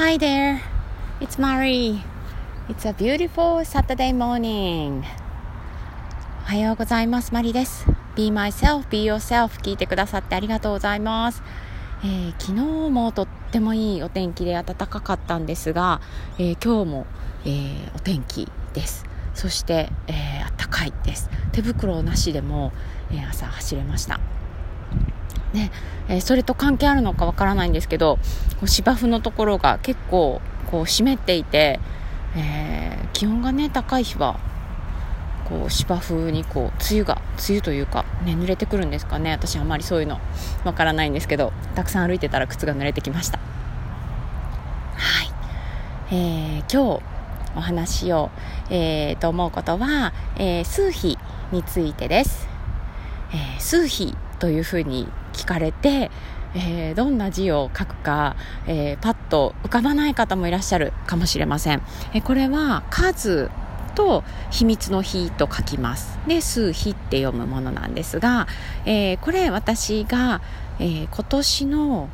Hi there, it's Marie. It's a beautiful Saturday morning. おはようございます。マリです。Be myself, be yourself 聞いてくださってありがとうございます。えー、昨日もとってもいいお天気で暖かかったんですが、えー、今日も、えー、お天気です。そして、えー、暖かいです。手袋なしでも、え朝走れました。ねえー、それと関係あるのかわからないんですけど芝生のところが結構こう湿っていて、えー、気温がね高い日はこう芝生にこう梅雨が梅雨というか、ね、濡れてくるんですかね。私あまりそういうのわからないんですけどたくさん歩いてたら靴が濡れてきました。はい、えー、今日お話しよう、えー、と思うことは、えー、数比についてです、えー、数比というふうに聞かれて、えー、どんな字を書くか、えー、パッと浮かばない方もいらっしゃるかもしれません。えー、これは数と秘密の日と書きます。で、数日って読むものなんですが、えこれ私が、え今年の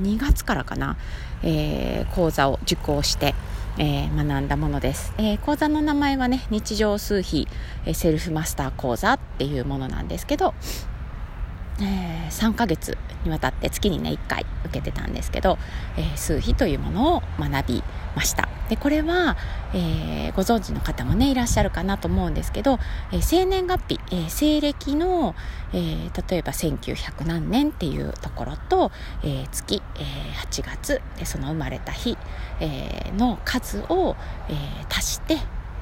2月からかな、え講座を受講して、えー、学んだものです、えー、講座の名前はね日常数比、えセルフマスター講座っていうものなんですけど、えー、3ヶ月にわたって月にね1回受けてたんですけど、えー、数比というものを学びました。でこれは、えー、ご存知の方もねいらっしゃるかなと思うんですけど、え、生年月日、え、西暦の、え、例えば1900何年っていうところと、え、月、え、8月でその生まれた日、え、の数を、え、足して、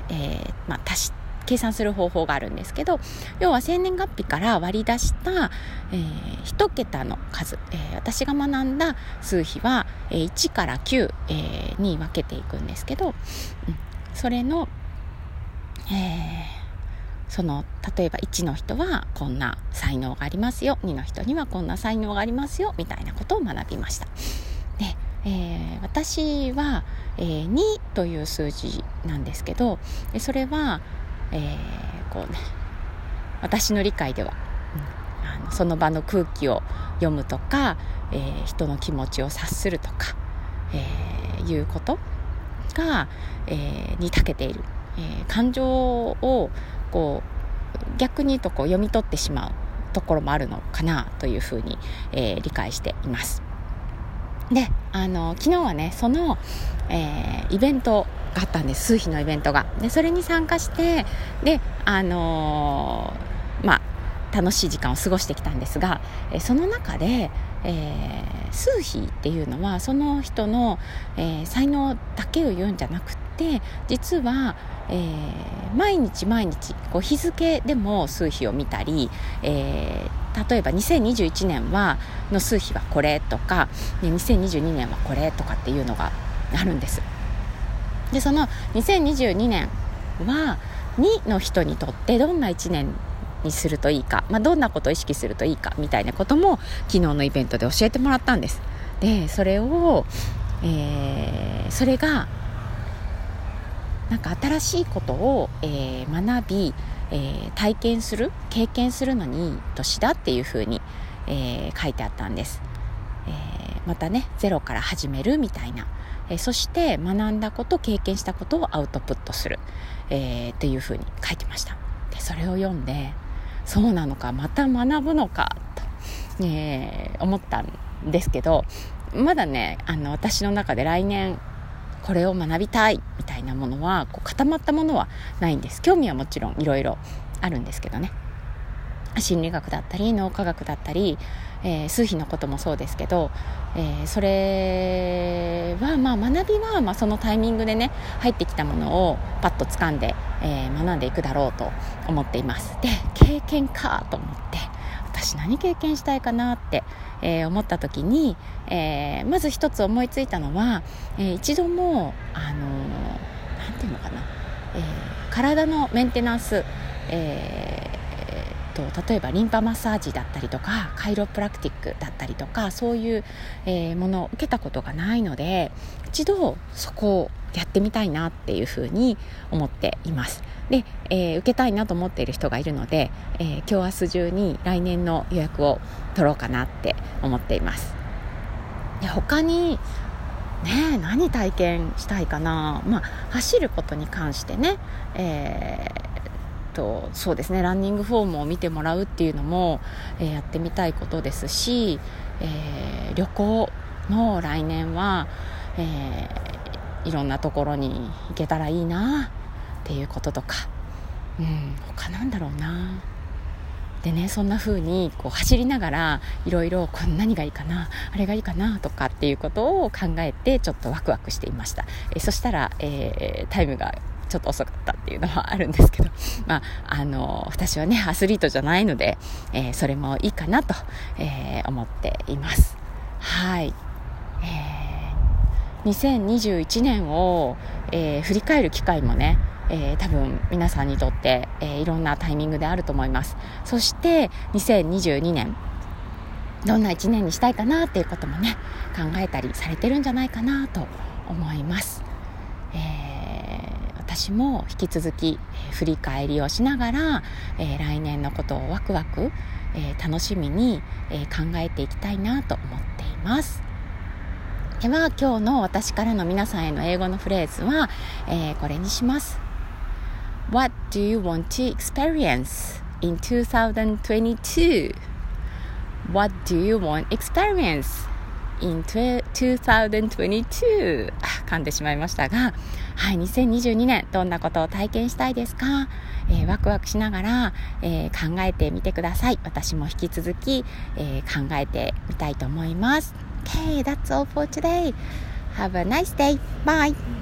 えまあ、足して計算する方法があるんですけど要は生年月日から割り出した、えー、1桁の数、えー、私が学んだ数比は、えー、1から9、えー、に分けていくんですけど、うん、それの、えその例えば1の人はこんな才能がありますよ2の人にはこんな才能がありますよみたいなことを学びました。でえー、私は、えー、2という数字なんですけどそれは、えー、こうね私の理解では、うん、あのその場の空気を読むとか、えー、人の気持ちを察するとか、えー、いうことが、えー、に長けている、えー、感情をこう逆に言うとこう読み取ってしまうところもあるのかなというふうに、えー、理解しています。であの昨日はねその、えー、イベントがあったんです数日のイベントがでそれに参加してであのー、まあ楽しい時間を過ごしてきたんですが、えその中で、えー、数比っていうのはその人の、えー、才能だけを言うんじゃなくて実は、えー、毎日毎日こう日付でも数比を見たり、え、例えば2021年はの数比はこれとか、ね、2022年はこれとかっていうのがあるんです。でその2022年は2の人にとってどんな1年にするといいか、まあ、どんなことを意識するといいかみたいなことも昨日のイベントで教えてもらったんです。でそれを、えー、それがなんか新しいことを、えー、学び、えー、体験する経験するのにいい年だっていうふうに、え書いてあったんです、えまたねゼロから始めるみたいなえそして学んだこと経験したことをアウトプットする、えー、っていうふうに書いてました。でそれを読んでそうなのかまた学ぶのかと、えー、思ったんですけどまだねあの私の中で来年これを学びたいみたいなものはこう固まったものはないんです。興味はもちろんいろいろあるんですけどね。心理学だったり脳科学だったり、えー、数比のこともそうですけど、えー、それはまあ学びはまあそのタイミングでね入ってきたものをパッと掴んで、えー、学んでいくだろうと思っています。で経験かと思って私何経験したいかなって、えー、思った時に、えー、まず一つ思いついたのは、えー、一度もあのなんていうのかな、えー、体のメンテナンス、えーと例えばリンパマッサージだったりとかカイロプラクティックだったりとかそういう、えー、ものを受けたことがないので一度そこをやってみたいなっていうふうに思っています。で、えー、受けたいなと思っている人がいるので、えー、今日明日中に来年の予約を取ろうかなって思っています。で他にね何体験したいかな、まあ、走ることに関してね、え、とそうですねランニングフォームを見てもらうっていうのも、えー、やってみたいことですし、えー、旅行も来年は、えいろんなところに行けたらいいなっていうこととか、うん、他なんだろうな。でねそんな風にこう走りながらいろいろ何がいいかなあれがいいかなとかっていうことを考えてちょっとワクワクしていました、えそしたら、えー、タイムがちょっと遅かったっていうのはあるんですけど、まあ、あの私はねアスリートじゃないので、えー、それもいいかなと、えー、思っています。はい、えー、2021年を、えー、振り返る機会もねえー、多分皆さんにとって、えー、いろんなタイミングであると思います。そして2022年どんな1年にしたいかなっていうこともね考えたりされてるんじゃないかなと思います、私も引き続き、え振り返りをしながら、え来年のことをワクワク、え楽しみに、え考えていきたいなと思っています。では今日の私からの皆さんへの英語のフレーズは、えこれにします。What do you want to experience in 2022? What do you want experience? In 2022? 噛んでしまいましたが、はい、2022年どんなことを体験したいですか、えー、ワクワクしながら、えー、考えてみてください。私も引き続き、えー、考えてみたいと思います。Okay, that's all for today. Have a nice day. Bye.